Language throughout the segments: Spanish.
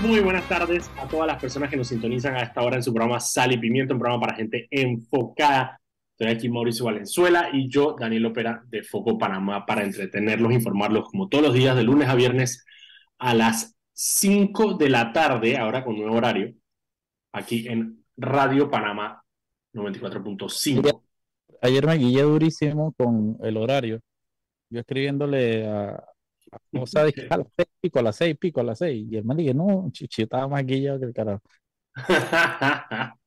Muy buenas tardes a todas las personas que nos sintonizan a esta hora en su programa Sal y Pimiento, un programa para gente enfocada. Estoy aquí Mauricio Valenzuela y yo, Daniel Opera, de Foco Panamá, para entretenerlos, informarlos como todos los días, de lunes a viernes a las 5 de la tarde, ahora con nuevo horario, aquí en Radio Panamá 94.5. Ayer me guillé durísimo con el horario. Yo escribiéndole a, o sea, dije, a las seis pico, a las seis pico, a las seis. Y el man dije, no, chichi, estaba más guillado que el carajo.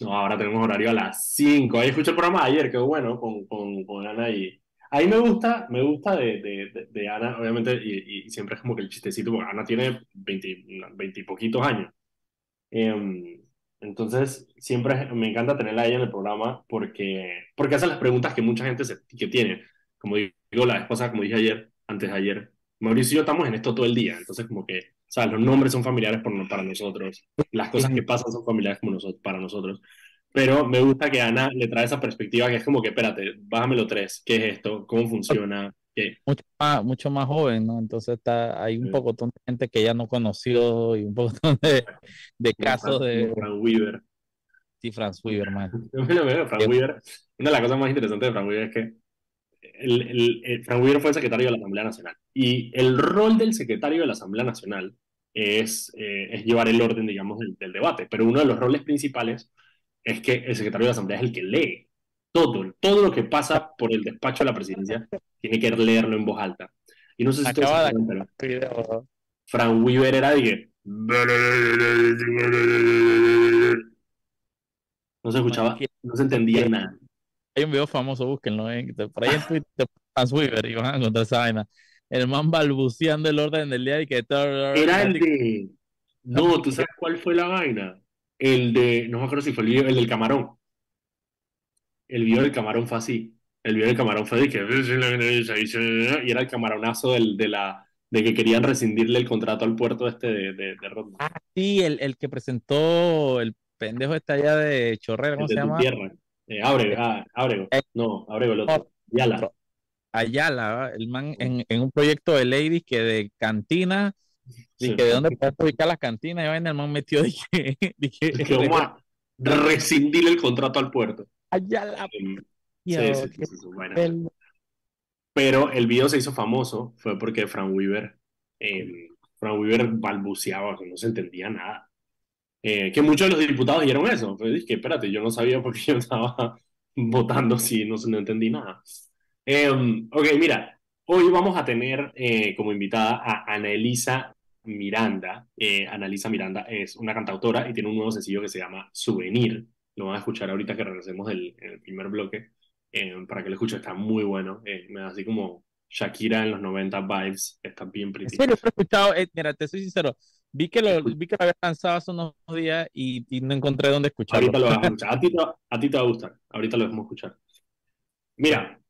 no, ahora tenemos horario a las 5. Ahí escuché el programa de ayer, qué bueno, con, con, con Ana y... Ahí me gusta, me gusta de, de, de, Ana, obviamente, y, y, siempre es como que el chistecito, porque Ana tiene 20, 20 y poquitos años. Eh, entonces, siempre me encanta tenerla a ella en el programa porque, porque hace las preguntas que mucha gente se, que tiene. Como digo la esposa, como dije ayer, antes de ayer, Mauricio y yo estamos en esto todo el día. Entonces, como que, o sea, los nombres son familiares por, para nosotros, las cosas que pasan son familiares como nosotros, para nosotros. Pero me gusta que Ana le trae esa perspectiva que es como que, espérate, bájamelo tres, ¿qué es esto? ¿Cómo funciona? ¿Qué? Mucho más, mucho más joven, ¿no? Entonces está, hay un poco de gente que ya no conoció y un poco de, de casos de... Frank Weaver. Sí, Franz Weaver, man. Frank Weaver, una de las cosas más interesantes de Frank Weaver es que el, el, el, Frank Weaver fue el secretario de la Asamblea Nacional. Y el rol del secretario de la Asamblea Nacional es, eh, es llevar el orden, digamos, del, del, debate. Pero uno de los roles principales es que el secretario de la Asamblea es el que lee todo, todo lo que pasa por el despacho de la presidencia, tiene que leerlo en voz alta. Y no sé si ustedes saben, pero Frank Weaver era de. No se escuchaba, no se entendía nada. Hay un video famoso, búsquenlo, ¿eh? por ahí en Twitter, Frank Weaver, y van a encontrar esa vaina. El man balbuceando el orden del día y que... Era el de... No, ¿tú sabes cuál fue la vaina? El de... No me acuerdo si fue el video, el del camarón el video del camarón fue así. El video del camarón fue de que y era el camaronazo del, de la de que querían rescindirle el contrato al puerto este de, de, de Rodman. Ah, sí, el, el, que presentó el pendejo este allá de Chorrera, ¿cómo se llama? Tierra. Eh, Ábrego, ah, Ábrego. No, Ábrego el otro. Ayala. Ayala, el man en, en un proyecto de Ladies que de cantina, que de dónde puedes ubicar las cantinas, y vaina, el man metió, dije, dije, que vamos a rescindirle el contrato al puerto. Ayala. Sí, sí, sí, sí, bueno. Pero el video se hizo famoso fue porque Frank Weaver, eh, Frank Weaver balbuceaba, que no se entendía nada. Eh, que muchos de los diputados dijeron eso. Pues que espérate, yo no sabía por qué yo estaba votando si no, no entendí nada. Eh, ok, mira, hoy vamos a tener eh, como invitada a Anelisa Miranda. Anelisa Miranda es una cantautora y tiene un nuevo sencillo que se llama Souvenir lo van a escuchar ahorita que regresemos del el primer bloque, eh, para que lo escuchen, está muy bueno, eh, me da así como Shakira en los 90 vibes, está bien. ¿En serio? He escuchado, eh, mira, te soy sincero, vi que lo, vi que lo había lanzado hace unos días y, y, no encontré dónde escucharlo. Ahorita lo vas a escuchar, a ti, te, a ti te va a gustar, ahorita lo vamos a escuchar. Mira,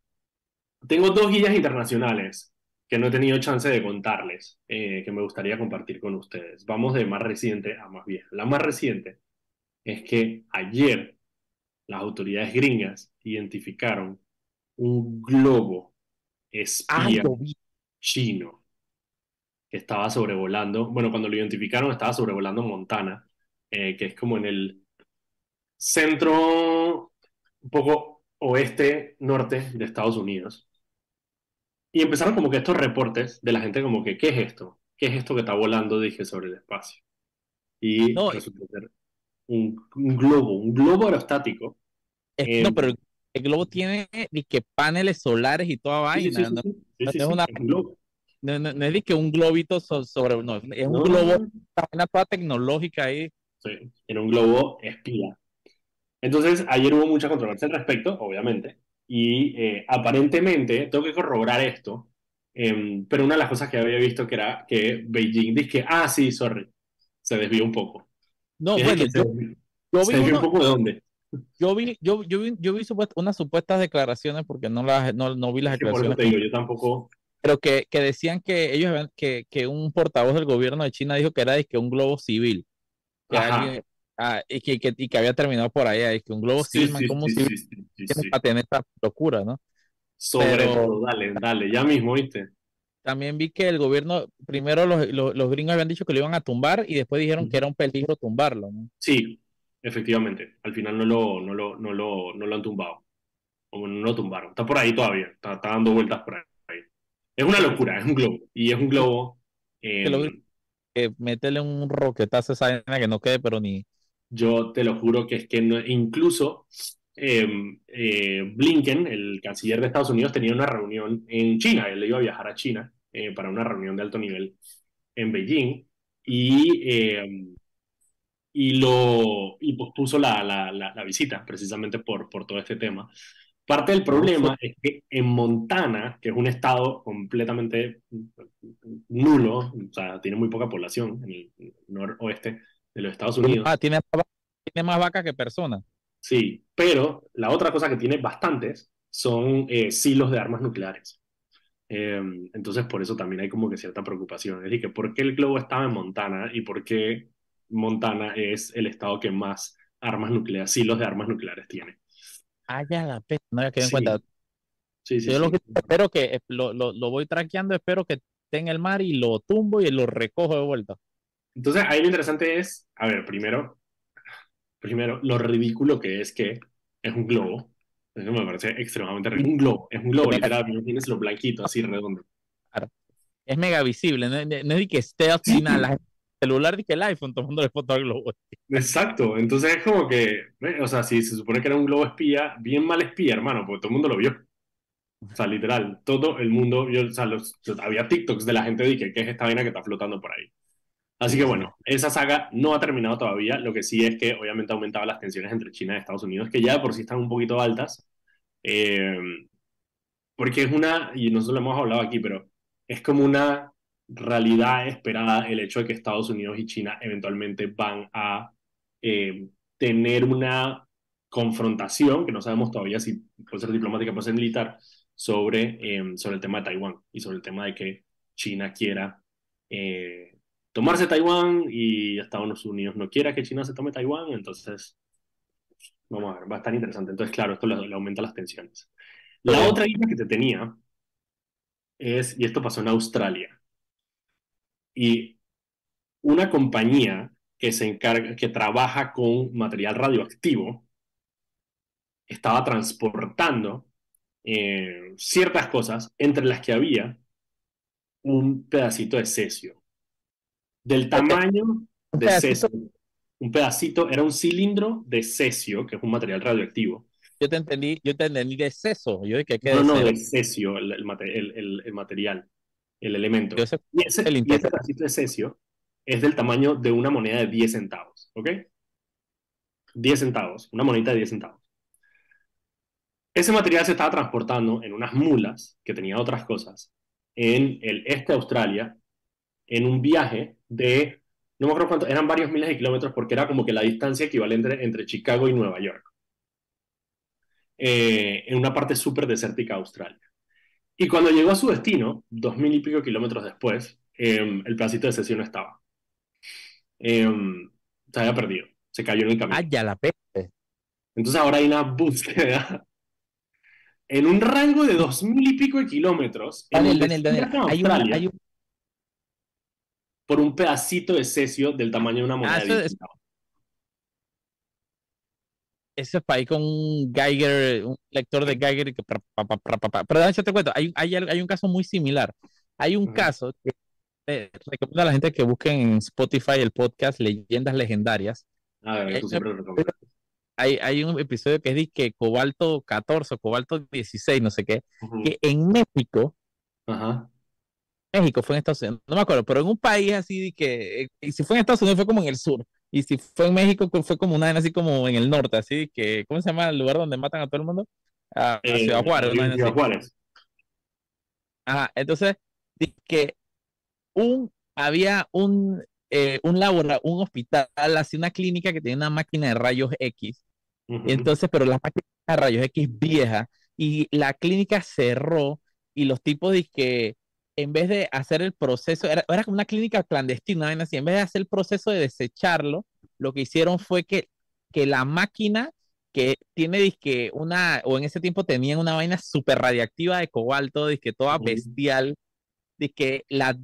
tengo dos guías internacionales que no he tenido chance de contarles, eh, que me gustaría compartir con ustedes. Vamos de más reciente a más vieja. La más reciente es que ayer las autoridades gringas identificaron un globo espía chino que estaba sobrevolando, bueno, cuando lo identificaron estaba sobrevolando Montana, eh, que es como en el centro, un poco oeste, norte de Estados Unidos. Y empezaron como que estos reportes de la gente como que, ¿qué es esto? ¿Qué es esto que está volando, dije, sobre el espacio? Y no, resultó ser un, un globo, un globo aerostático. Eh, no, pero el, el, globo tiene que paneles solares y toda vaina. Sí, sí, no, sí, no es una, no, no, no, es que un globito sobre, no, es un globo, una toda tecnológica ahí. Sí, era un globo espía. Entonces, ayer hubo mucha controversia al respecto, obviamente, y eh, aparentemente, tengo que corroborar esto, eh, pero una de las cosas que había visto que era que Beijing dice que, ah, sí, sorry, se desvió un poco. No, bueno, yo, yo vi uno, un poco de dónde. Yo vi, yo, yo vi, yo vi supuest, unas supuestas declaraciones, porque no, las, no, no vi las declaraciones. Por eso te digo, yo tampoco. Pero que, que decían que ellos habían, que, que un portavoz del gobierno de China dijo que era que un globo civil. Que alguien, ah, y, que, que, y que había terminado por ahí, que un globo sí, civil, sí, como sí, civil, sí, sí, para tener esta locura, ¿no? Sobre Pero... todo, dale, dale, ya mismo, ¿viste? también vi que el gobierno, primero los, los, los gringos habían dicho que lo iban a tumbar y después dijeron que era un peligro tumbarlo, ¿no? Sí, efectivamente. Al final no lo, no lo, no lo, no lo han tumbado. O no lo tumbaron. Está por ahí todavía. Está, está dando vueltas por ahí. Es una locura, es un globo. Y es un globo. Que lo- eh, que métele un roquetazo a esa vaina que no quede, pero ni. Yo te lo juro que es que no- incluso eh, eh, Blinken, el canciller de Estados Unidos, tenía una reunión en China. Él iba a viajar a China eh, para una reunión de alto nivel en Beijing y, eh, y, lo, y pospuso la, la, la, la visita precisamente por, por todo este tema. Parte del problema es que en Montana, que es un estado completamente nulo, o sea, tiene muy poca población en el noroeste de los Estados Unidos, Ah, tiene, más va- tiene más vaca que persona. Sí, pero la otra cosa que tiene bastantes son eh, silos de armas nucleares. Eh, entonces, por eso también hay como que cierta preocupación. Es decir, que ¿por qué el globo estaba en Montana y por qué Montana es el estado que más armas nucleares, silos de armas nucleares tiene? Ah, ya la pe- no había quedado en Sí, cuenta. sí, sí. Yo lo que espero que eh, lo, lo, lo voy traqueando, espero que esté en el mar y lo tumbo y lo recojo de vuelta. Entonces, ahí lo interesante es, a ver, primero, primero, lo ridículo que es que es un globo. Eso me parece extremadamente ridículo. Un globo, es un globo, literal, tienes lo blanquito, así redondo. Es mega visible, no, no- no es que esté la gente- el celular y que el iPhone tomándole foto al globo. Exacto, entonces es como que, o sea, si se supone que era un globo espía, bien mal espía, hermano, porque todo el mundo lo vio. O sea, literal, todo el mundo vio, o sea, los- había TikToks de la gente de que, ¿qué es esta vaina que está flotando por ahí? Así que bueno, esa saga no ha terminado todavía, lo que sí es que obviamente ha aumentado las tensiones entre China y Estados Unidos, que ya por sí están un poquito altas, eh, porque es una, y nosotros lo hemos hablado aquí, pero es como una realidad esperada el hecho de que Estados Unidos y China eventualmente van a eh, tener una confrontación, que no sabemos todavía si puede ser diplomática o puede ser militar, sobre, eh, sobre el tema de Taiwán y sobre el tema de que China quiera eh, tomarse Taiwán y Estados Unidos no quiera que China se tome Taiwán, entonces vamos a ver, va a estar interesante. Entonces, claro, esto le, le aumenta las tensiones. La otra isla que te tenía es, y esto pasó en Australia, y una compañía que se encarga, que trabaja con material radioactivo, estaba transportando eh, ciertas cosas, entre las que había un pedacito de cesio, del tamaño de cesio. Un pedacito, era un cilindro de cesio, que es un material radioactivo. Yo te entendí, yo te entendí de seso. Yo dije que No, no, de cesio, el, el, mate- el- el- el material, el elemento. Yo sé Y ese, el y imperio. ese pedacito de cesio es del tamaño de una moneda de 10 centavos, ¿ok? 10 centavos, una monedita de 10 centavos. Ese material se estaba transportando en unas mulas que tenían otras cosas en el este de Australia en un viaje de, no me acuerdo cuánto, eran varios miles de kilómetros porque era como que la distancia equivalente entre Chicago y Nueva York, eh, en una parte súper desértica de Australia. Y cuando llegó a su destino, dos mil y pico kilómetros después, eh, el pedacito de sesión no estaba. Eh, se había perdido, se cayó en el camino. Ah, ya la peste. Entonces ahora hay una búsqueda en un rango de dos mil y pico de kilómetros en el Daniel, Hay, una, hay un, por un pedacito de cesio del tamaño de una moneda Ah, de eso 10 es- ese país con un Geiger, un lector de Geiger. que pa- pa- pa-. Pero yo te cuento, hay, hay, hay un caso muy similar. Hay un caso que eh, recomiendo a la gente que busquen en Spotify el podcast Leyendas Legendarias. A ver, Hay tú siempre lo. Hay, hay un episodio que es de Cobalto 14 o Cobalto 16, no sé qué, que en México Ajá. México fue en Estados Unidos, no me acuerdo, pero en un país así de que, eh, si fue en Estados Unidos fue como en el sur, y si fue en México fue como una así como en el norte, así que, ¿cómo se llama el lugar donde matan a todo el mundo? A, a Eh, Ciudad Juárez, Ciudad así. Juárez. Ajá, entonces, di que un, había un, eh, un labora, un hospital, así una clínica que tenía una máquina de rayos X, y entonces, pero la máquina de rayos X vieja, y la clínica cerró, y los tipos que en vez de hacer el proceso, era, era como una clínica clandestina, así, en vez de hacer el proceso de desecharlo, lo que hicieron fue que, que la máquina que tiene disque una, o en ese tiempo tenían una vaina súper radiactiva de cobalto, disque toda bestial, de que la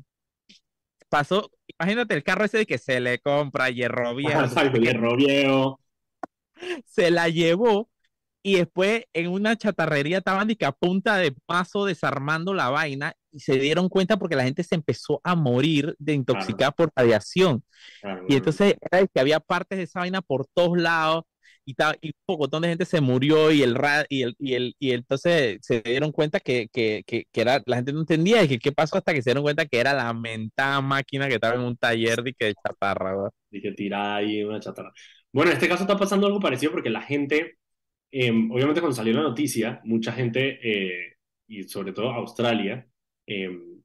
pasó, imagínate el carro ese de que se le compra hierro viejo. Exacto, hierro viejo. Se la llevó y después en una chatarrería estaban de que a punta de paso desarmando la vaina y se dieron cuenta porque la gente se empezó a morir de intoxicada por radiación. y entonces era que había partes de esa vaina por todos lados y, y un montón de gente se murió y el, y el, y el y entonces se dieron cuenta que, que, que, era, la gente no entendía y que qué pasó hasta que se dieron cuenta que era la mentada máquina que estaba en un taller de, que de chatarra. Y que tirada ahí una chatarra. Bueno, en este caso está pasando algo parecido porque la gente, em, obviamente cuando salió la noticia, mucha gente, eh, y sobre todo Australia, em,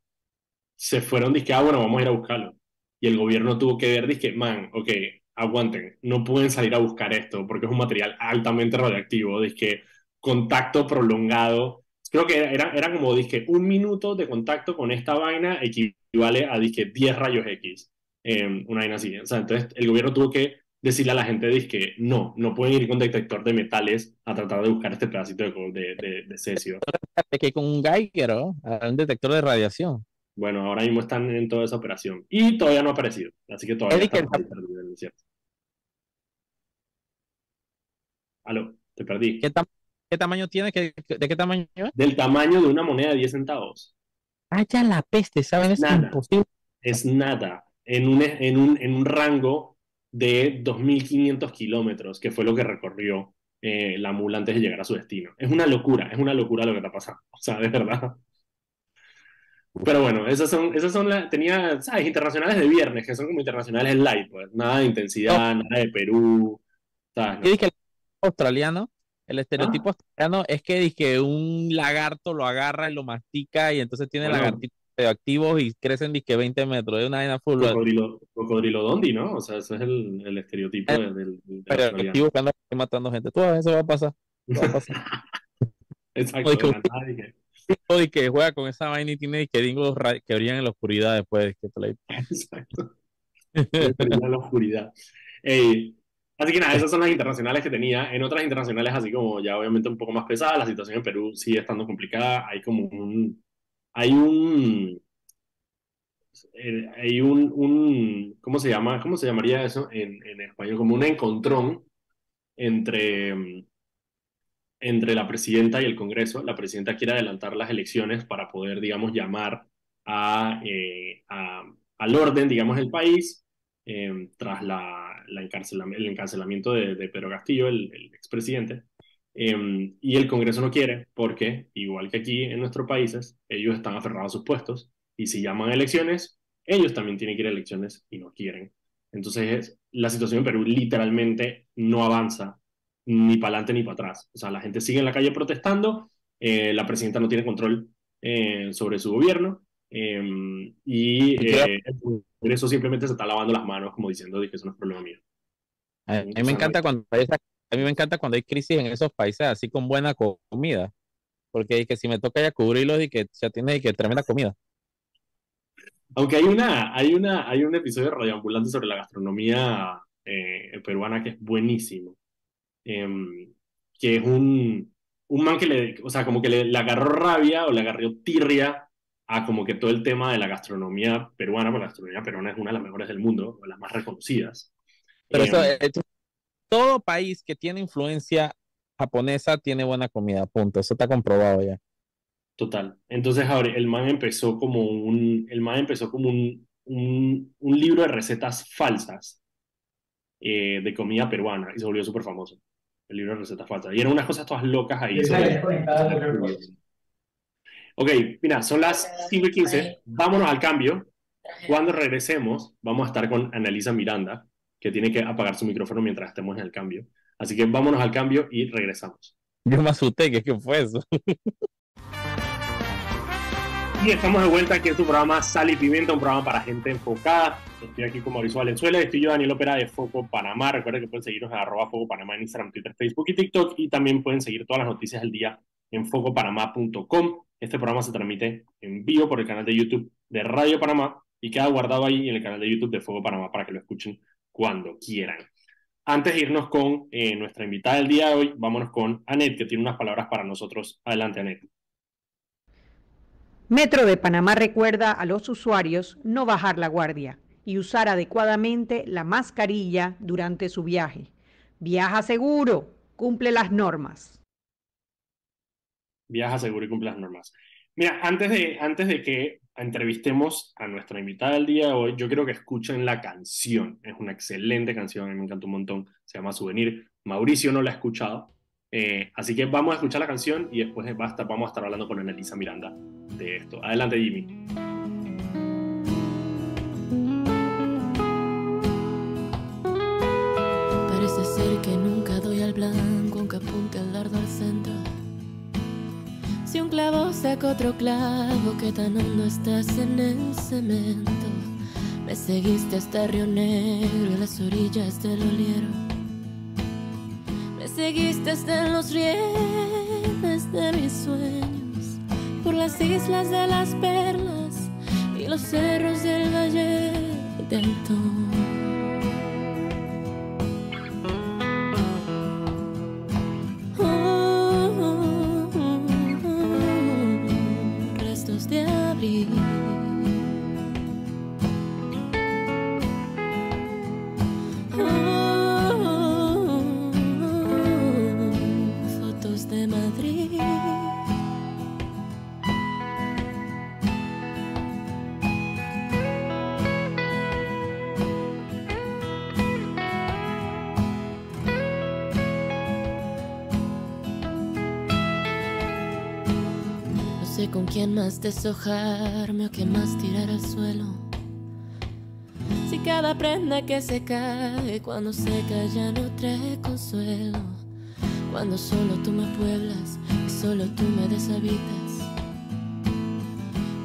se fueron, dije, ah, bueno, vamos a ir a buscarlo. Y el gobierno tuvo que ver, dije, man, ok, aguanten, no pueden salir a buscar esto porque es un material altamente radioactivo, que contacto prolongado, creo que era, era como, dije, un minuto de contacto con esta vaina equivale a, dije, 10 rayos X, em, una vaina así, o sea, entonces el gobierno tuvo que decirle a la gente, que no, no pueden ir con detector de metales a tratar de buscar este pedacito de, de, de, cesio. Que con un Geiger, ¿no? un detector de radiación. Bueno, ahora mismo están en toda esa operación y todavía no ha aparecido, así que todavía está perdido. Aló, te perdí. ¿Qué, tamaño tiene? ¿De qué tamaño es? Del tamaño de una moneda de 10 centavos. Ah, ya la peste, ¿saben? Es, imposible. Es nada. En un, en, un, en un rango de 2.500 kilómetros, que fue lo que recorrió eh, la mula antes de llegar a su destino. Es una locura, es una locura lo que está pasando. O sea, de verdad. Pero bueno, esas son, esas son las, tenía, ¿sabes? Internacionales de viernes, que son como internacionales light, pues. Nada de intensidad, nada de Perú, ¿sabes? ¿Qué dije el australiano? El estereotipo ah. australiano es que, que un lagarto lo agarra y lo mastica y entonces tiene lagartitos activos y crecen disque 20 metros. Es una vaina full. Cocodrilo, cocodrilo dondi, ¿no? O sea, ese es el, el estereotipo del, del, del Pero activo que anda matando gente. Todo eso va a pasar. Va a pasar. Exacto. y que juega con esa vaina y tiene que dingos que brillan en la oscuridad después que te Exacto. en la oscuridad. así que nada, esas son las internacionales que tenía. En otras internacionales, así como ya obviamente un poco más pesadas, la situación en Perú sigue estando complicada. Hay como un. Hay un. Eh, hay un, ¿cómo se llama? ¿Cómo se llamaría eso en, español? Como un encontrón entre entre la presidenta y el Congreso. La presidenta quiere adelantar las elecciones para poder, digamos, llamar a, eh, al orden, digamos, del país eh, tras la, la el encarcelamiento de, Pedro Castillo, el, el expresidente. Eh, y el Congreso no quiere porque, igual que aquí en nuestros países, ellos están aferrados a sus puestos y si llaman a elecciones, ellos también tienen que ir a elecciones y no quieren. Entonces, la situación en Perú literalmente no avanza ni para adelante ni para atrás. O sea, la gente sigue en la calle protestando, eh, la presidenta no tiene control eh, sobre su gobierno em, y eh, eso simplemente se está lavando las manos como diciendo que eso no es problema mío. A mí, me encanta cuando hay a mí me encanta cuando hay crisis en esos países así con buena comida, porque que si me toca ya cubrirlos y que se tiene que tremenda comida. Aunque hay una, hay una, hay un episodio de Radio Ambulante sobre la gastronomía peruana que es buenísimo. Em, que es un, un man que le, o sea, como que le, agarró rabia o le agarró tirria a como que todo el tema de la gastronomía peruana, porque la gastronomía peruana es una de las mejores del mundo, o las más reconocidas. Pero eso, em, eh, todo país que tiene influencia japonesa tiene buena comida, punto. Eso está comprobado ya. Total. Entonces, ahora, el man empezó como un, el man empezó como un, un, un libro de recetas falsas eh, de comida peruana y se volvió súper famoso el libro de recetas falsas. Y eran unas cosas todas locas ahí. Ok, mira, son las 5 y 15. Vámonos al cambio. Cuando regresemos, vamos a estar con Analisa Miranda, que tiene que apagar su micrófono mientras estemos en el cambio. Así que vámonos al cambio y regresamos. Yo me asusté, ¿qué fue eso? Y estamos de vuelta aquí en tu programa Sal y Pimienta, un programa para gente enfocada. Estoy aquí con Mauricio Valenzuela, estoy yo, Daniel Opera de Foco Panamá. Recuerden que pueden seguirnos en arroba Foco Panamá en Instagram, Twitter, Facebook y TikTok. Y también pueden seguir todas las noticias del día en focopanamá.com. Este programa se transmite en vivo por el canal de YouTube de Radio Panamá y queda guardado ahí en el canal de YouTube de Foco Panamá para que lo escuchen cuando quieran. Antes de irnos con eh, nuestra invitada del día de hoy, vámonos con Anet, que tiene unas palabras para nosotros. Adelante, Anet. Metro de Panamá recuerda a los usuarios no bajar la guardia y usar adecuadamente la mascarilla durante su viaje. Viaja seguro, cumple las normas. Viaja seguro y cumple las normas. Mira, antes de, antes de que entrevistemos a nuestra invitada del día de hoy, yo quiero que escuchen la canción. Es una excelente canción, a mí me encanta un montón. Se llama Souvenir. Mauricio no la ha escuchado. Eh, así que vamos a escuchar la canción y después vamos a estar hablando con Elisa Miranda de esto. Adelante, Jimmy. Parece ser que nunca doy al blanco, aunque apunte el dardo al centro un clavo saca otro clavo, que tan hondo estás en el cemento. Me seguiste hasta Río Negro y las orillas del oliero. Me seguiste hasta los rieles de mis sueños, por las islas de las perlas y los cerros del valle del Tom. quién más deshojarme o quién más tirar al suelo. Si cada prenda que se cae cuando seca ya no trae consuelo. Cuando solo tú me pueblas y solo tú me deshabitas.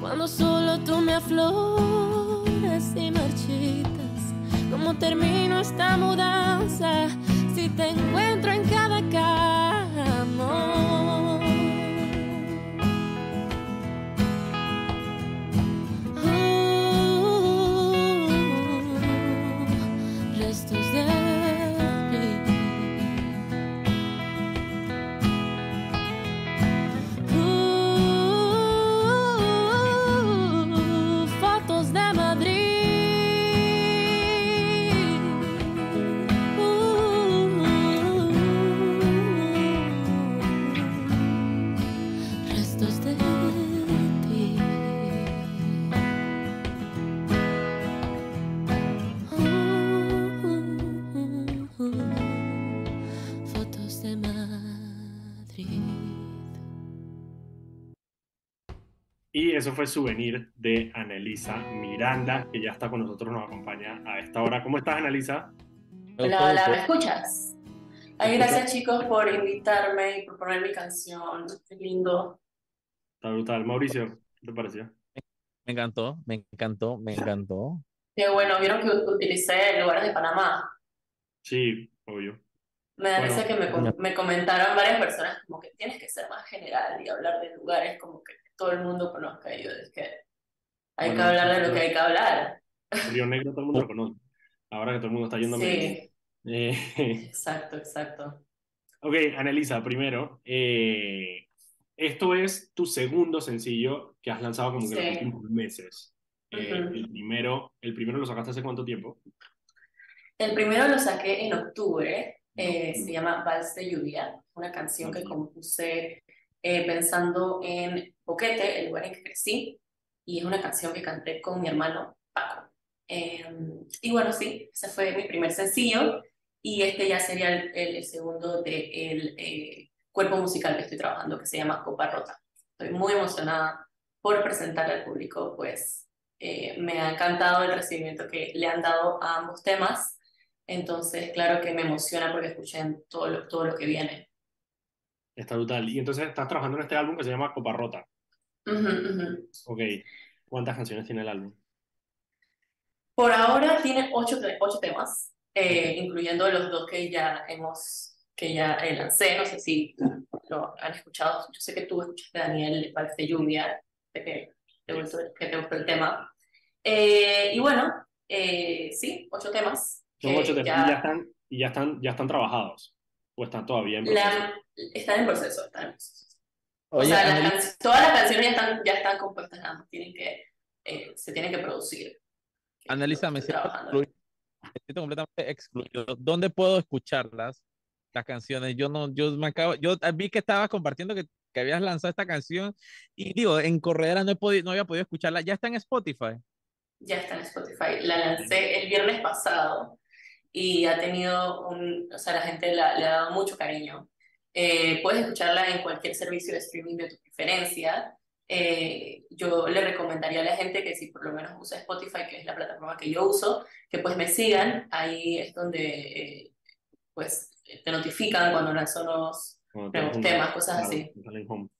Cuando solo tú me afloras y marchitas. ¿Cómo termino esta mudanza si te encuentro en cada cama? Eso fue Souvenir de Anelisa Miranda, que ya está con nosotros, nos acompaña a esta hora. ¿Cómo estás, Anelisa? Hola, hola, ¿me escuchas? Ay, gracias chicos por invitarme y por poner mi canción. Qué lindo. Está brutal. Mauricio, ¿qué te pareció? Me encantó, me encantó, me encantó. Qué bueno, vieron que utilicé lugares de Panamá. Sí, obvio. Me da risa que me, me comentaron varias personas como que tienes que ser más general y hablar de lugares como que todo el mundo conozca. Y yo es que hay que hablar de lo que hay que hablar. Río Negro todo el mundo lo conoce. Ahora que todo el mundo está yendo a Sí. Eh, exacto, exacto. Ok, Anelisa, primero, eh, esto es tu segundo sencillo que has lanzado como que en los últimos meses. Eh, el, primero, ¿El primero lo sacaste hace cuánto tiempo? El primero lo saqué en octubre, se llama Vals de Lluvia, una canción que compuse eh, pensando en Boquete, el lugar en que crecí, y es una canción que canté con mi hermano Paco. Em, y bueno, sí, ese fue mi primer sencillo, y este ya sería el, el, segundo del de el, eh, cuerpo musical que estoy trabajando, que se llama Copa Rota. Estoy muy emocionada por presentarle al público, pues eh, me ha encantado el recibimiento que le han dado a ambos temas, entonces claro que me emociona porque escuchen todo lo, todo lo que viene. Está brutal. Y entonces estás trabajando en este álbum que se llama Copa Rota. Ok. ¿Cuántas canciones tiene el álbum? Por ahora tiene ocho, ocho temas, eh, incluyendo los dos que ya hemos, que ya eh, lancé. No sé si lo han escuchado. Yo sé que tú escuchaste, Daniel, Parece Lluvia, de que te gustó, que te gustó el tema. Eh, y bueno, sí, ocho temas. Son ocho temas. Ya... Y, ya están, y ya están, ya están trabajados. ¿O están todavía en proceso? están en proceso, están en proceso. o sea, todas las canciones ya están, ya están compuestas, nada más tienen que, eh, se tienen que producir. Analiza, me siento, completamente excluido. ¿Dónde puedo escucharlas? Las canciones. Yo no, yo me acabo, yo vi que estabas compartiendo que, que habías lanzado esta canción y digo, en Corredera no, he podido, no había podido escucharla. ¿Ya está en Spotify? Ya está en Spotify. La lancé el viernes pasado y ha tenido un, o sea, la gente le ha dado mucho cariño. Eh, puedes escucharla en cualquier servicio de streaming de tu preferencia. Eh, yo le recomendaría a la gente que si por lo menos usa Spotify, que es la plataforma que yo uso, que pues me sigan. Ahí es donde eh, pues te notifican cuando lanzo los nuevos temas, cosas así.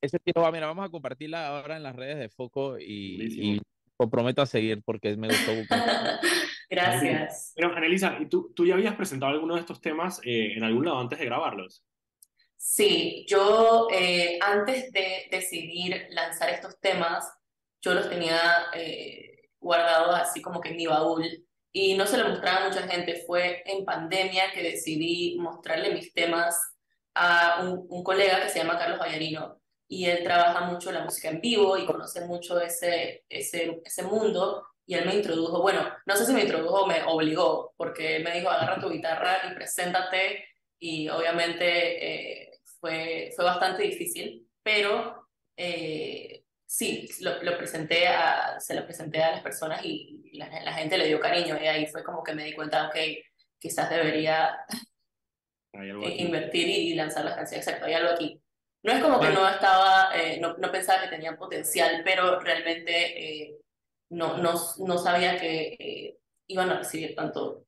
Ese mira, vamos a compartirla ahora en las redes de Foco y, y comprometo a seguir porque me gustó. Gracias. Pero, Anelisa, ¿y tú, tú ya habías presentado alguno de estos temas en algún lado antes de grabarlos? Sí, yo eh, antes de decidir lanzar estos temas, yo los tenía eh, guardados así como que en mi baúl y no se lo mostraba a mucha gente. Fue en pandemia que decidí mostrarle mis temas a un, un colega que se llama Carlos Vallarino y él trabaja mucho la música en vivo y conoce mucho ese, ese, ese mundo y él me introdujo, bueno, no sé si me introdujo o me obligó, porque él me dijo, agarra tu guitarra y preséntate y obviamente... Eh, fue, fue bastante difícil, pero eh, sí, lo, lo, presenté a, se lo presenté a las personas y la, la, gente le dio cariño y ahí fue como que me di cuenta, ok, quizás debería invertir y, lanzar las canciones, exacto, hay algo aquí. No es como que no estaba, eh, no, no, pensaba que tenían potencial, pero realmente eh, no, no, no sabía que iban a recibir tanto,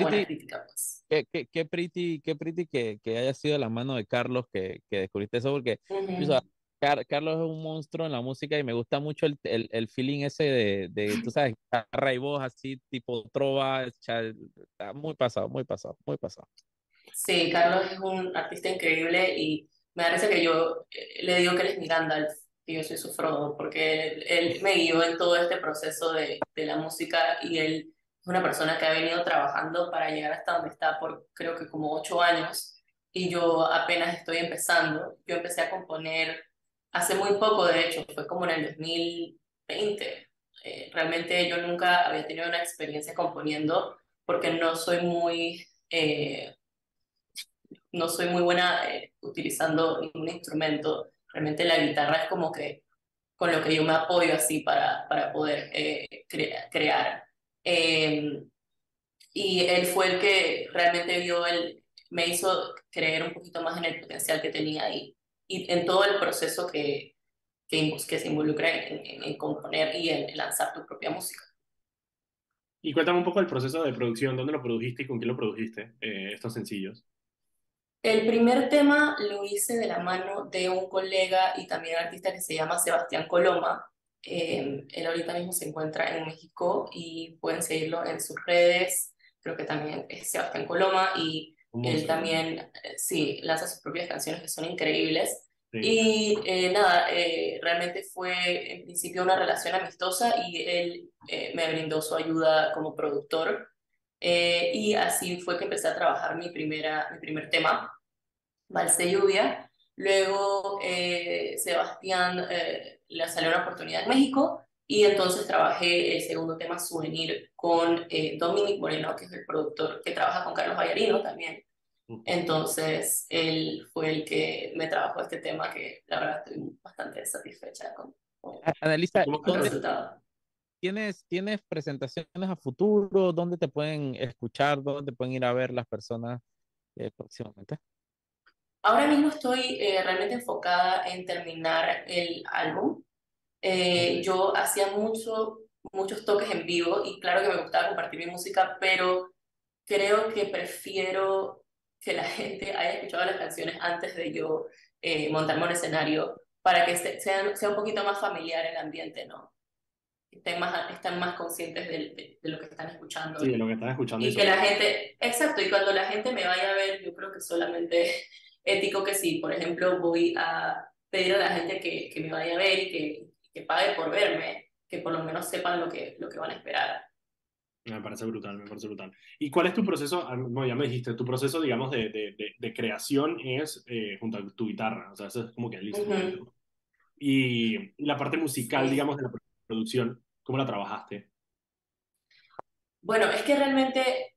pues. Qué, qué, qué, pretty, qué pretty que, que haya sido la mano de Carlos que, que descubriste eso, porque Carlos es un monstruo en la música y me gusta mucho el, el, el feeling ese de, de, tú sabes, guitarra y voz así, tipo trova, muy pasado, muy pasado, muy pasado. Sí, Carlos es un artista increíble y me parece que yo eh, le digo que él es mi Gandalf y yo soy su Frodo, porque él, él me guió en todo este proceso de, de la música y él es una persona que ha venido trabajando para llegar hasta donde está por creo que como ocho años y yo apenas estoy empezando. Yo empecé a componer hace muy poco, de hecho, fue como en el 2020. Eh, realmente yo nunca había tenido una experiencia componiendo porque no soy muy, eh, no soy muy buena eh, utilizando ningún instrumento. Realmente la guitarra es como que con lo que yo me apoyo así para, para poder crear. Em, y él fue el que realmente vio, el, me hizo creer un poquito más en el potencial que tenía ahí y en todo el proceso que, que, que se involucra en, en, componer y en lanzar tu propia música. Y cuéntame un poco el proceso de producción, ¿dónde lo produjiste y con quién lo produjiste, eh, estos sencillos? El primer tema lo hice de la mano de un colega y también artista que se llama Sebastián Coloma. Eh, él ahorita mismo se encuentra en México y pueden seguirlo en sus redes. Creo que también es Sebastián Coloma y él también, eh, sí, lanza sus propias canciones que son increíbles. Y eh, nada, realmente fue en principio una relación amistosa y él me brindó su ayuda como productor. Y así fue que empecé a trabajar mi, primera, mi primer tema, Vals de Lluvia. Luego Sebastián le salió una oportunidad en México y entonces trabajé el segundo tema Souvenir con eh, Dominic Moreno, que es el productor que trabaja con Carlos Vallarino también. Entonces, él fue el que me trabajó este tema que la verdad estoy bastante satisfecha con, con, el resultado. ¿Tienes, ¿Tienes presentaciones a futuro? ¿Dónde te pueden escuchar? ¿Dónde pueden ir a ver las personas eh, próximamente? Ahora mismo estoy eh, realmente enfocada en terminar el álbum. Eh, yo hacía mucho, muchos toques en vivo y claro que me gustaba compartir mi música, pero creo que prefiero que la gente haya escuchado las canciones antes de yo eh, montarme un escenario para que sea, sea un poquito más familiar el ambiente, ¿no? Estén más, están más conscientes de, de, lo que están escuchando. Sí, de lo que están escuchando. Y que la gente, exacto, y cuando la gente me vaya a ver, yo creo que solamente ético que sí, por ejemplo, voy a pedir a la gente que, que me vaya a ver y que, que, pague por verme, que por lo menos sepan lo que, lo que van a esperar. Me parece brutal, me parece brutal. ¿Y cuál es tu proceso? No, ah, ya me dijiste, tu proceso, digamos, de, de, de, creación es eh, junto a tu guitarra, o sea, eso es como que listo. Y, y la parte musical, Sí. digamos, de la producción, ¿cómo la trabajaste? Bueno, es que realmente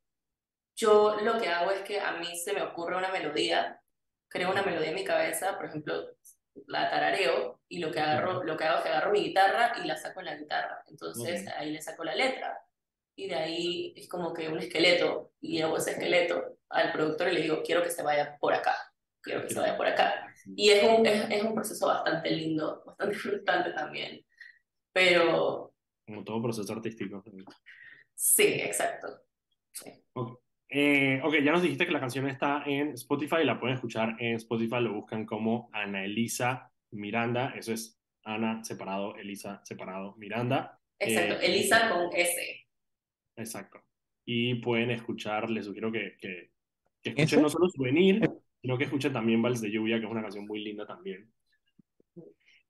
yo lo que hago es que a mí se me ocurre una melodía, creo una melodía en mi cabeza, por ejemplo, la tarareo y lo que agarro, lo que hago es que agarro mi guitarra y la saco en la guitarra. Entonces ahí le saco la letra y de ahí es como que un esqueleto y hago ese esqueleto al productor y le digo, quiero que se vaya por acá, quiero que se vaya por acá. Y es un, es, es un proceso bastante lindo, bastante frustrante también. Pero Como todo proceso artístico. sí, exacto. Sí. Eh, ok, ya nos dijiste que la canción está en Spotify, la pueden escuchar en Spotify, lo buscan como Ana Elisa Miranda, eso es Ana separado, Elisa separado, Miranda. Exacto, Eh, Elisa con S. Exacto. Y pueden escuchar, les sugiero que, que, que escuchen ¿Ese? no solo Souvenir, sino que escuchen también Vals de Lluvia, que es una canción muy linda también.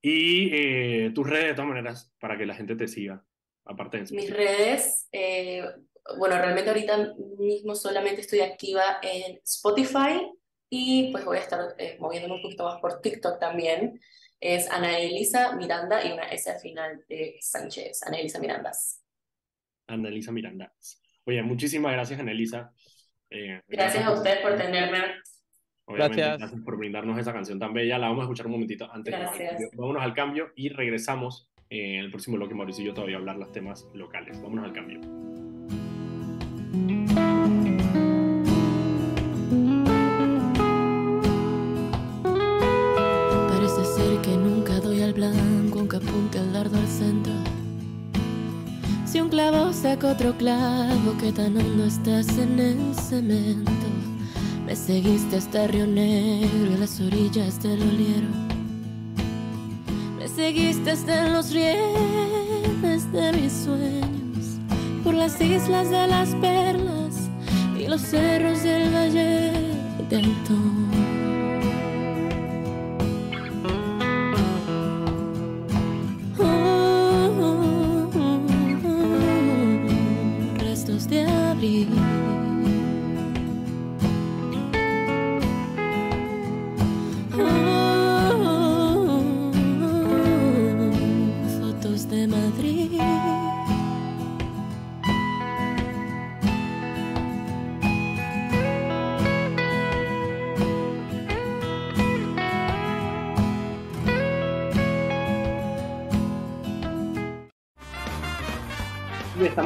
Y eh, tus redes, de todas maneras, para que la gente te siga, aparte de Mis Spotify. redes, eh, bueno, realmente ahorita mismo solamente estoy activa en Spotify y pues voy a estar eh, moviéndome un poquito más por TikTok también. Es Ana Elisa Miranda y una S al final de Sánchez, Ana Elisa Mirandas. Ana Elisa Miranda. Oye, muchísimas gracias, Ana Elisa. Eh, Gracias a ustedes por tenerme. Obviamente, Gracias. gracias por brindarnos esa canción tan bella. La vamos a escuchar un momentito antes. de Gracias. cambio. Vámonos al cambio y regresamos en el próximo bloque. Mauricio y yo todavía a hablar los temas locales. Vámonos al cambio. Parece ser que nunca doy al blanco, aunque apunte el dardo al centro. Si un clavo saca otro clavo, que tan hondo estás en el cemento. Me seguiste hasta Río Negro y las orillas del oliero. Me seguiste hasta los rieles de mis sueños, por las islas de las perlas y los cerros del valle de Antón.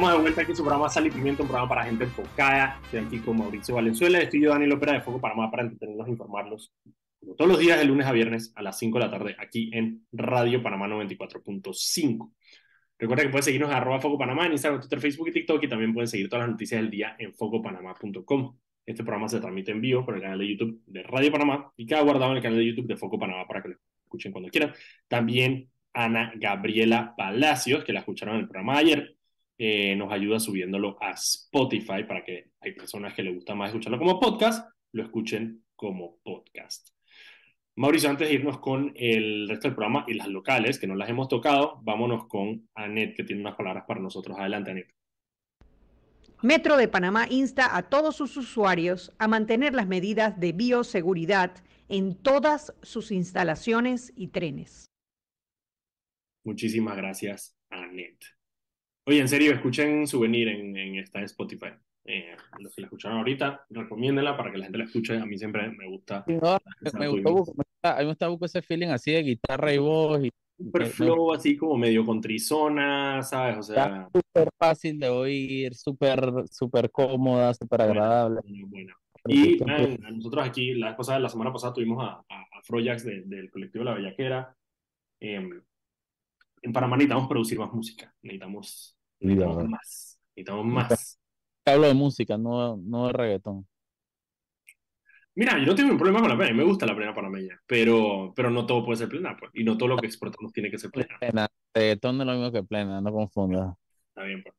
Estamos de vuelta aquí en su programa Sal y Pimiento, un programa para gente enfocada. Estoy aquí con Mauricio Valenzuela, estoy yo, Daniel Opera de Foco Panamá, para entretenerlos e informarlos. Como todos los días, de lunes a viernes, a las 5 de la tarde, aquí en Radio Panamá 94.5. Recuerda que pueden seguirnos en arroba Foco Panamá en Instagram, Twitter, Facebook y TikTok, y también pueden seguir todas las noticias del día en focopanamá.com. Este programa se transmite en vivo por el canal de YouTube de Radio Panamá y queda guardado en el canal de YouTube de Foco Panamá para que lo escuchen cuando quieran. También Ana Gabriela Palacios, que la escucharon en el programa de ayer, eh, nos ayuda subiéndolo a Spotify para que hay personas que les gusta más escucharlo como podcast, lo escuchen como podcast. Mauricio, antes de irnos con el resto del programa y las locales, que no las hemos tocado, vámonos con Anet, que tiene unas palabras para nosotros. Adelante, Anet. Metro de Panamá insta a todos sus usuarios a mantener las medidas de bioseguridad en todas sus instalaciones y trenes. Muchísimas gracias, Anet. Oye, en serio, escuchen Souvenir en, en, está en Spotify. Eh, los que la escucharon ahorita, recomiéndenla para que la gente la escuche. A mí siempre me gusta. No, me, gustó, me a mí me gusta mucho ese feeling así de guitarra y voz. Y, Super flow, así como medio contrizona, ¿sabes? O sea, súper fácil de oír, súper super cómoda, súper agradable. Buena, buena. Y man, nosotros aquí, la cosa la semana pasada tuvimos a, a, a Frojax de, del colectivo La Bellaquera. Eh, en Panamá necesitamos producir más música, necesitamos, necesitamos más, necesitamos más. Hablo de música, no, no de reggaetón. Mira, yo no tengo un problema con la plena, me gusta la plena panameña, pero, pero no todo puede ser plena, pues, y no todo lo que exportamos tiene que ser plena. plena. Reggaetón no es lo mismo que plena, no confundas. Está bien, pues.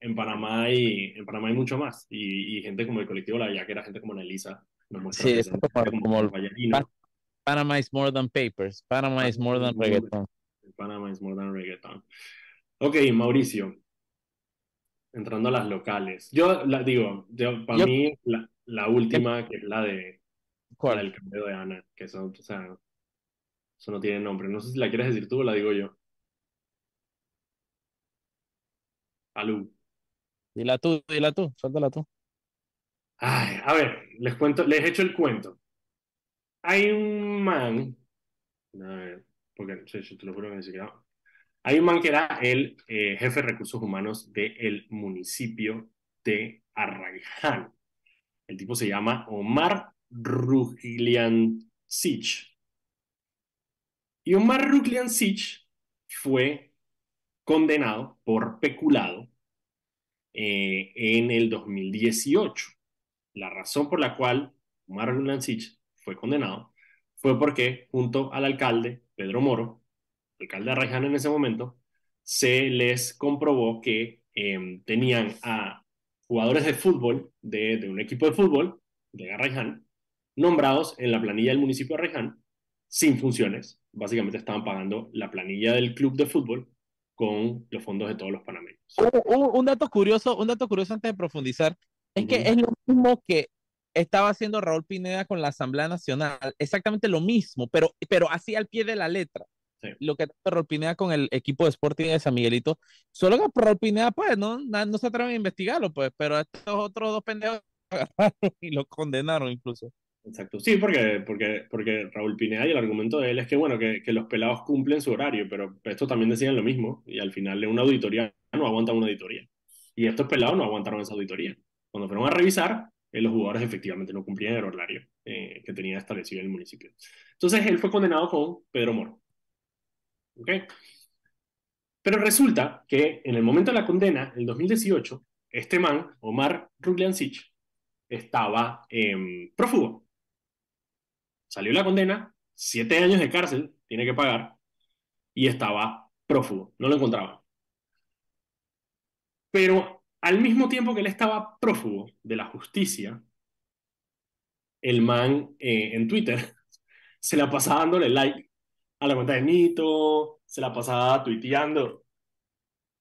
En Panamá hay, en Panamá hay mucho más, y, y gente como el colectivo La Bellaquera, gente como Nelisa, nos muestra sí, es como, como, como. Panama is more than papers, Panama is more than reggaeton. Panama is more than reggaeton. Ok, Mauricio, entrando a las locales. Yo la, digo, yo, para yo, mí la, la, última, que es la de ¿cuál? La del cambio de Ana, que son, o sea, Eso no tiene nombre. No sé si la quieres decir tú o la digo yo. Alú. Dila tú, dila tú, suéltala tú. Ay, a ver, les cuento, les he hecho el cuento. Hay un man, a ver, porque sí, yo te lo juro que ni siquiera. Hay un man que era el eh, jefe de recursos humanos del municipio de Arraiján. El tipo se llama Omar Rugliancic. Y Omar Rugliancic fue condenado por peculado eh, en el 2018. La razón por la cual Omar Rugliancic fue condenado fue porque junto al alcalde Pedro Moro, alcalde de Arraiján en ese momento, se les comprobó que eh, tenían a jugadores de fútbol de, de, un equipo de fútbol de Arraiján nombrados en la planilla del municipio de Arraiján sin funciones. Básicamente estaban pagando la planilla del club de fútbol con los fondos de todos los panameños. Un, un dato curioso, un dato curioso antes de profundizar, es uh -huh. que es lo mismo que estaba haciendo Raúl Pineda con la Asamblea Nacional, exactamente lo mismo, pero, pero así al pie de la letra. Sí. Lo que hizo Raúl Pineda con el equipo de Sporting de San Miguelito, solo que Raúl Pineda, pues, no, no se atreven a investigarlo, pues, pero estos otros dos pendejos agarraron y lo condenaron incluso. Exacto, sí, porque, porque, porque Raúl Pineda y el argumento de él es que, bueno, que, que los pelados cumplen su horario, pero estos también decían lo mismo, y al final una auditoría no aguantan una auditoría. Y estos pelados no aguantaron esa auditoría. Cuando fueron a revisar, eh, los jugadores efectivamente no cumplían el horario eh, que tenía establecido el municipio. Entonces él fue condenado con Pedro Moro. ¿Ok? Pero resulta que en el momento de la condena, en 2018, este man, Omar Rugliancic, estaba eh, prófugo. Salió la condena, siete años de cárcel, tiene que pagar, y estaba prófugo, no lo encontraba. Pero al mismo tiempo que él estaba prófugo de la justicia, el man eh, en Twitter se la pasaba dándole like a la cuenta de Nito, se la pasaba tuiteando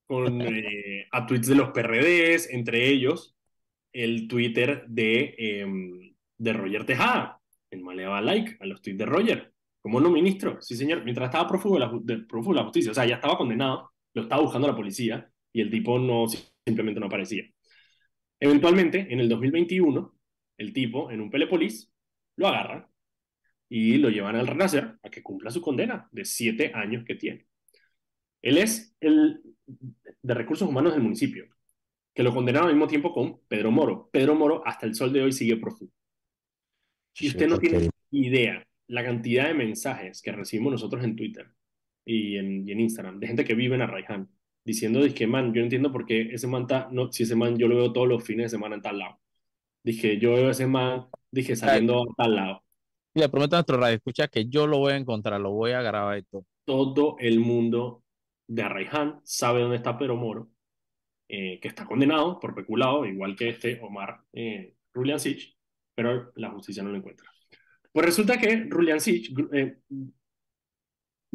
con, eh, a tweets de los PRDs, entre ellos el Twitter de, eh, de Roger Tejada. El man le daba like a los tweets de Roger. ¿Cómo no, ministro? Sí, señor. Mientras estaba prófugo de, la, de, prófugo de la justicia. O sea, ya estaba condenado, lo estaba buscando la policía y el tipo no, simplemente no aparecía. Eventualmente, en el 2021, el tipo, en un Pelepolis, lo agarran y lo llevan al Renacer a que cumpla su condena de siete años que tiene. Él es el de recursos humanos del municipio, que lo condenaron al mismo tiempo con Pedro Moro. Pedro Moro hasta el sol de hoy sigue prófugo. Y usted no tiene idea la cantidad de mensajes que recibimos nosotros en Twitter y en, y en Instagram de gente que vive en Arraiján diciendo, que man, yo no entiendo por qué ese man está, no, si ese man yo lo veo todos los fines de semana en tal lado. Dije, yo veo a ese man, dije, saliendo a tal lado. Le prometo a nuestro radio, escucha que yo lo voy a encontrar, lo voy a grabar esto. Todo el mundo de Arraiján sabe dónde está Pedro Moro, eh, que está condenado por peculado, igual que este Omar eh, Ruliancic, pero la justicia no lo encuentra. Pues resulta que Ruliancic, eh,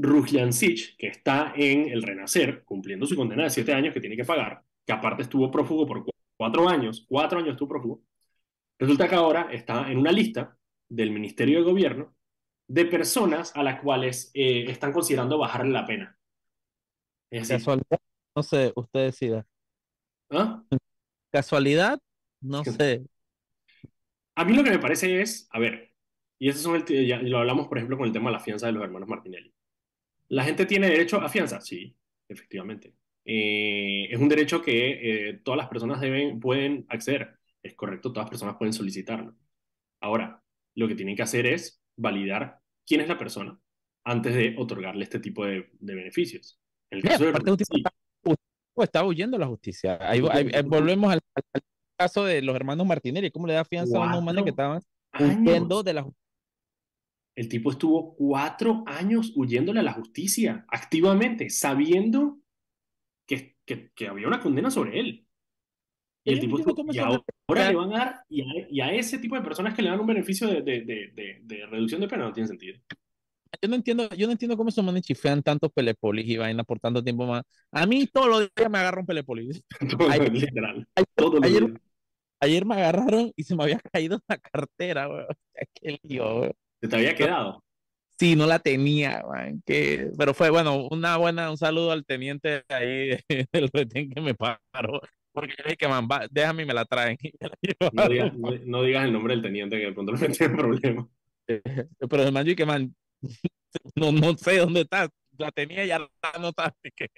Rugliancic, que está en el Renacer, cumpliendo su condena de siete años que tiene que pagar, que aparte estuvo prófugo por cuatro años, cuatro años estuvo prófugo, resulta que ahora está en una lista del Ministerio de Gobierno de personas a las cuales eh, están considerando bajarle la pena. Es Casualidad, no sé, usted decida. ¿Ah? Casualidad, no sé. A mí lo que me parece es, a ver, y eso son el, ya lo hablamos, por ejemplo, con el tema de la fianza de los hermanos Martinelli. ¿La gente tiene derecho a fianza? Sí, efectivamente. Eh, es un derecho que eh, todas las personas deben, pueden acceder. Es correcto, todas las personas pueden solicitarlo. Ahora, lo que tienen que hacer es validar quién es la persona antes de otorgarle este tipo de, de beneficios. En el caso Mira, de... Sí. Está huyendo la justicia. Ahí, ahí, ahí volvemos al, al, caso de los hermanos Martinelli. ¿Cómo le da fianza a unos humanos que estaban huyendo de la justicia? El tipo estuvo cuatro años huyéndole a la justicia, activamente, sabiendo que, que, que había una condena sobre él. Y el tipo estuvo, y ahora, ahora le van a dar, y a, y a, ese tipo de personas que le dan un beneficio de, de, de, de, reducción de pena, no tiene sentido. Yo no entiendo, yo no entiendo cómo esos manes chifean tantos pelepolis y vaina por tanto tiempo más. A mí todos los días me agarra un pelepolis. ayer, literal. Ayer, ayer, ayer, me agarraron y se me había caído la cartera, weón. Qué lío, weón. ¿Se te había quedado? Sí, no la tenía, man, que, pero fue bueno, una buena, un saludo al teniente ahí del retén que me paró, porque yo dije que man, va, déjame y me la traen. y me la No digas, no- no digas el nombre del teniente que de pronto le meten problemas. Pero el man, yo dije, man, no, no sé dónde está, la tenía y ya la no que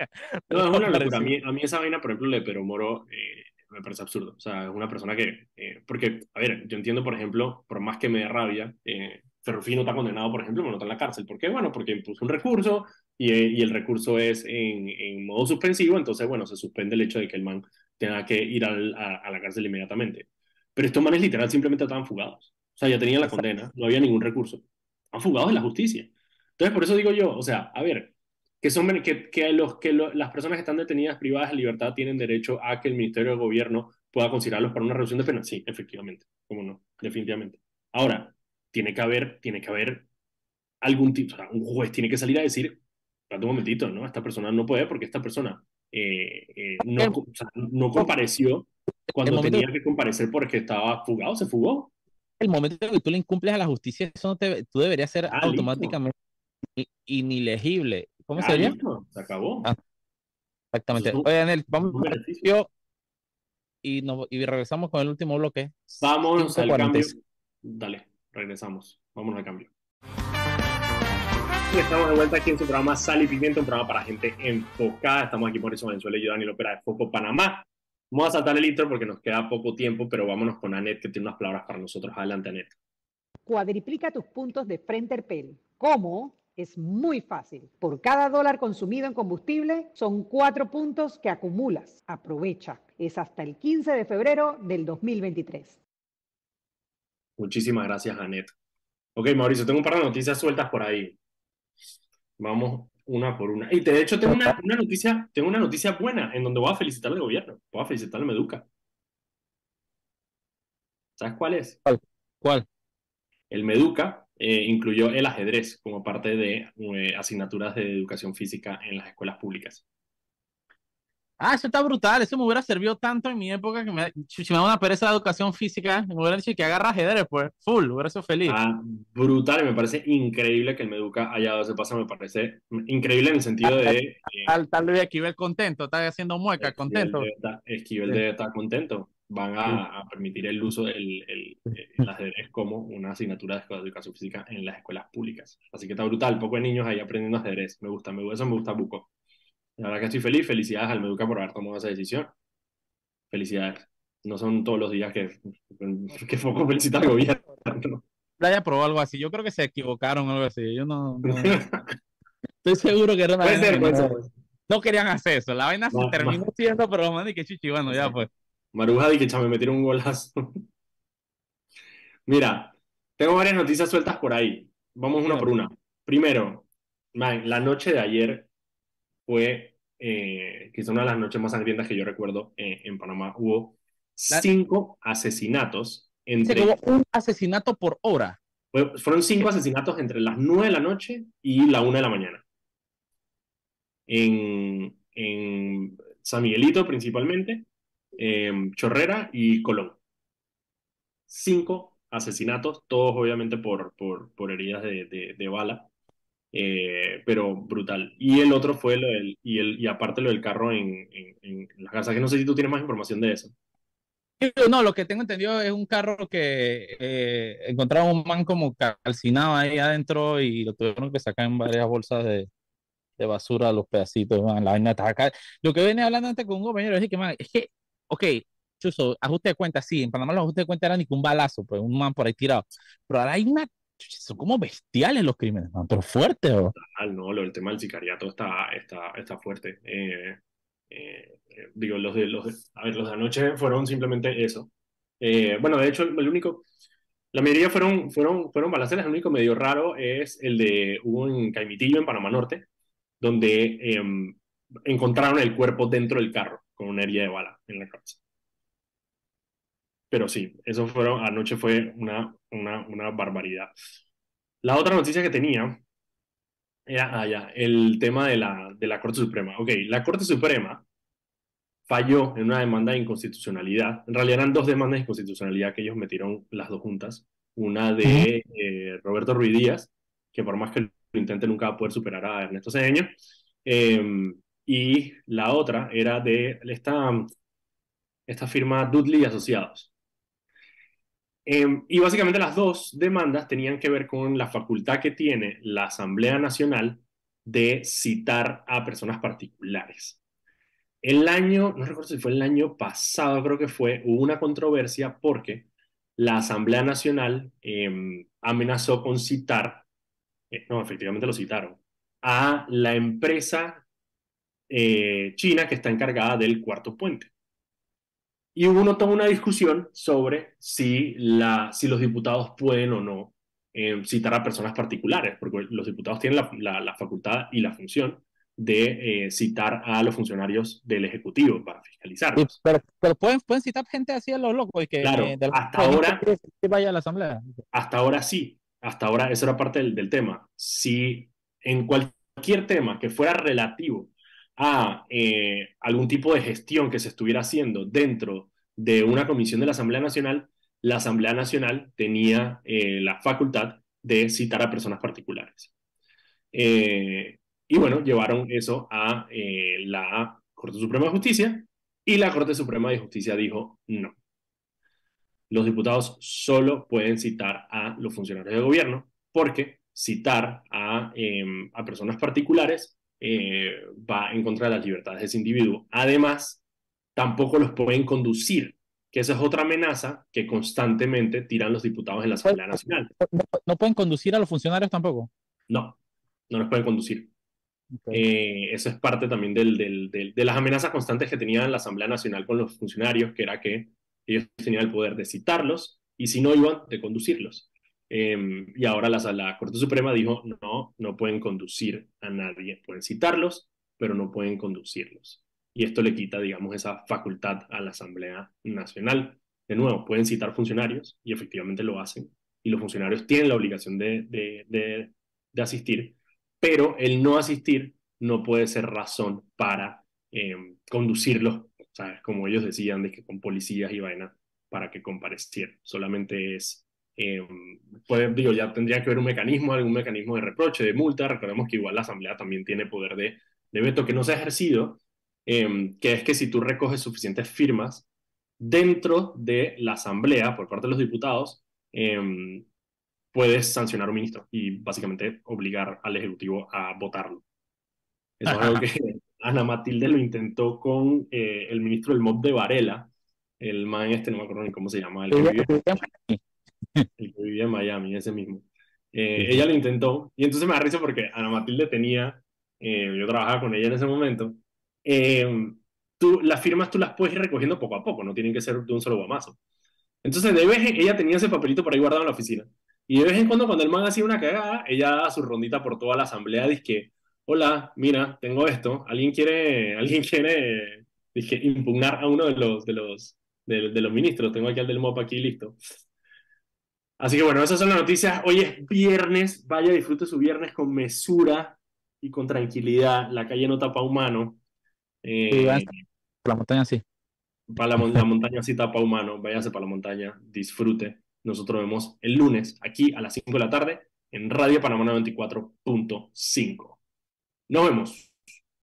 No, es una locura. A mí, a mí esa vaina, por ejemplo, de Pedro Moro, eh, me parece absurdo. O sea, es una persona que... eh, porque, a ver, yo entiendo, por ejemplo, por más que me dé rabia, eh, Ferrufino está condenado, por ejemplo, pero no está en la cárcel. ¿Por qué? Bueno, porque impuso un recurso y, eh, y el recurso es en, en modo suspensivo, entonces, bueno, se suspende el hecho de que el man tenga que ir al- a, a la cárcel inmediatamente. Pero estos manes literal simplemente estaban fugados. O sea, ya tenían la Exacto. condena, no había ningún recurso. Están fugados de la justicia. Entonces, por eso digo yo, o sea, a ver, que, son, que, que, los, que lo- las personas que están detenidas privadas de libertad tienen derecho a que el Ministerio de Gobierno pueda considerarlos para una reducción de pena. Sí, efectivamente, cómo no, definitivamente. Ahora, tiene que haber, tiene que haber algún tipo, o sea, un juez tiene que salir a decir, espérate un momentito, ¿no? Esta persona no puede porque esta persona eh, eh, no, o sea, no compareció cuando tenía que comparecer porque estaba fugado, se fugó. el momento que tú le incumples a la justicia, eso no te, tú deberías ser Ah, automáticamente i- inegible. ¿Cómo Ah, sería? listo, se acabó. Ah, Exactamente. Eso Oye, Daniel, vamos un a beneficio. y, nos, y regresamos con el último bloque. Vamos al 5:46. cambio. Dale, regresamos. Vamos al cambio. Y estamos de vuelta aquí en su programa Sal y Pimienta, un programa para gente enfocada. Estamos aquí por eso Venezuela y yo, Daniel Opera de Foco Panamá. Vamos a saltar el intro porque nos queda poco tiempo, pero vámonos con Anet, que tiene unas palabras para nosotros. Adelante, Anet. Cuadriplica tus puntos de Frenterpel. ¿Cómo? Es muy fácil. Por cada dólar consumido en combustible son cuatro puntos que acumulas. Aprovecha. Es hasta el 15 de febrero del 2023. Muchísimas gracias, Anet. Ok, Mauricio, tengo un par de noticias sueltas por ahí. Vamos una por una. Y de hecho tengo una, una noticia, tengo una noticia buena en donde voy a felicitar al gobierno. Voy a felicitar al Meduca. ¿Sabes cuál es? ¿Cuál? El Meduca eh, incluyó el ajedrez como parte de eh, asignaturas de educación física en las escuelas públicas. Ah, eso está brutal. Eso me hubiera servido tanto en mi época que me, si me da una pereza de educación física, me hubieran dicho que agarra ajedrez, pues, full, hubiera sido feliz. Ah, brutal me parece increíble que el Meduca haya dado ese paso. Me parece increíble en el sentido de. eh, Tal, tal vez Esquivel contento, está haciendo mueca, Esquivel contento. debe estar- Esquivel Sí. debe estar contento. Van a, a permitir el uso del el, el ajedrez como una asignatura de educación física en las escuelas públicas. Así que está brutal. Poco de niños ahí aprendiendo ajedrez. Me gusta, me, eso me gusta Buco. La verdad que estoy feliz. Felicidades al Meduca por haber tomado esa decisión. Felicidades. No son todos los días que, que poco felicita al gobierno. Playa probó algo así. Yo creo que se equivocaron o algo así. Yo no, no- estoy seguro que era una Puede vaina ser, que puede no, ser. no querían hacer eso. La vaina se Ma- ma- terminó siendo, pero man, y que chichi, bueno, ya pues. Maruja di que chame, metieron un golazo. Mira, tengo varias noticias sueltas por ahí. Vamos una por una. Primero, man, la noche de ayer fue eh, quizá una de las noches más sangrientas que yo recuerdo eh, en Panamá. Hubo cinco asesinatos entre... hubo un asesinato por hora. fue- Fueron cinco asesinatos entre las nueve de la noche y la una de la mañana. En, en San Miguelito principalmente, em, Chorrera y Colón. Cinco asesinatos, todos obviamente por, por, por heridas de, de, de bala, eh, pero brutal. Y el otro fue lo del, y, el, y aparte lo del carro en, en, en las casas, que no sé si tú tienes más información de eso. No, lo que tengo entendido es un carro que eh, encontraron un man como calcinado ahí adentro y lo tuvieron que sacar en varias bolsas de, de basura, los pedacitos, man, la vaina está acá. Lo que venía hablando antes con un compañero es que, man, es que, ok, Chuso, ajuste de cuenta, sí, en Panamá los ajustes de cuenta eran ni que un balazo, pues un man por ahí tirado. Pero ahora hay una, son como bestiales los crímenes, man, pero fuertes, ¿o? No, del tema del sicariato está, está, está fuerte. Eh, eh, eh, digo, los de, los a ver, los de anoche fueron simplemente eso. Eh, bueno, de hecho, el, el único, la mayoría fueron, fueron, fueron balaceras, el único medio raro es el de un Caimitillo en Panamá Norte, donde eh, encontraron el cuerpo dentro del carro con una herida de bala en la cabeza. Pero sí, eso fueron, anoche fue una, una, una barbaridad. La otra noticia que tenía era ah, ya, el tema de la, de la Corte Suprema. Ok, la Corte Suprema falló en una demanda de inconstitucionalidad. En realidad eran dos demandas de inconstitucionalidad que ellos metieron las dos juntas. Una de eh, Roberto Ruiz Díaz que por más que lo intente nunca va a poder superar a Ernesto Cedeño. Em, y la otra era de esta, esta firma Dudley Asociados. Em, y básicamente las dos demandas tenían que ver con la facultad que tiene la Asamblea Nacional de citar a personas particulares. El año, no recuerdo si fue el año pasado, creo que fue, hubo una controversia porque la Asamblea Nacional em, amenazó con citar, eh, no, efectivamente lo citaron, a la empresa eh, china que está encargada del cuarto puente. Y hubo toda una discusión sobre si, la, si los diputados pueden o no em, citar a personas particulares, porque los diputados tienen la, la, facultad y la función de eh, citar a los funcionarios del Ejecutivo para fiscalizarlos. pero, pueden, pueden citar gente así a los locos y que claro, hasta ahora que vaya a la Asamblea. Hasta ahora sí, hasta ahora eso era parte del, del tema. Si en cualquier tema que fuera relativo a eh, algún tipo de gestión que se estuviera haciendo dentro de una comisión de la Asamblea Nacional, la Asamblea Nacional tenía eh, la facultad de citar a personas particulares. Eh, y bueno, llevaron eso a la Corte Suprema de Justicia y la Corte Suprema de Justicia dijo no. Los diputados solo pueden citar a los funcionarios de gobierno porque citar a, em, a personas particulares eh, va en contra de las libertades de ese individuo. Además, tampoco los pueden conducir, que esa es otra amenaza que constantemente tiran los diputados en la Asamblea Nacional. ¿No, pueden conducir a los funcionarios tampoco? No, no los pueden conducir. Eh, eso es parte también del, del, de las amenazas constantes que tenía la Asamblea Nacional con los funcionarios, que era que ellos tenían el poder de citarlos y si no iban, de conducirlos. Em, y ahora la, la Corte Suprema dijo, no, no pueden conducir a nadie, pueden citarlos, pero no pueden conducirlos. Y esto le quita, digamos, esa facultad a la Asamblea Nacional. De nuevo, pueden citar funcionarios y efectivamente lo hacen. Y los funcionarios tienen la obligación de, de, de, asistir, pero el no asistir no puede ser razón para eh, conducirlos, ¿sabes? Como ellos decían, de que con policías y vaina para que comparecieran. Solamente es eh, digo, ya tendría que haber un mecanismo, algún mecanismo de reproche, de multa. Recordemos que igual la Asamblea también tiene poder de, de veto que no se ha ejercido, em, que es que si tú recoges suficientes firmas dentro de la Asamblea por parte de los diputados, em, puedes sancionar a un ministro y básicamente obligar al Ejecutivo a votarlo. Eso es algo que Ana Matilde lo intentó con eh, el ministro del MOB de Varela, el man este, no me acuerdo ni cómo se llama, el que el que vivía en Miami, ese mismo. Eh, ella lo intentó, y entonces me da risa porque Ana Matilde tenía, eh, yo trabajaba con ella en ese momento, eh, tú, las firmas tú las puedes ir recogiendo poco a poco, no tienen que ser de un solo guamazo. Entonces, de vez en, ella tenía ese papelito por ahí guardado en la oficina, y de vez en cuando, cuando el man hacía una cagada, ella daba su rondita por toda la asamblea, dice que, hola, mira, tengo esto, alguien quiere, alguien quiere, dije, impugnar a uno de los, de los, de, de los ministros, tengo aquí al del MOP aquí listo. Así que bueno, esas son las noticias. Hoy es viernes, vaya, disfrute su viernes con mesura y con tranquilidad. La calle no tapa humano. Eh, la montaña sí. Para la, la montaña sí tapa humano. Váyase para la montaña, disfrute. Nosotros vemos el lunes aquí a las 5 de la tarde en Radio Panamá 94.5. Nos vemos.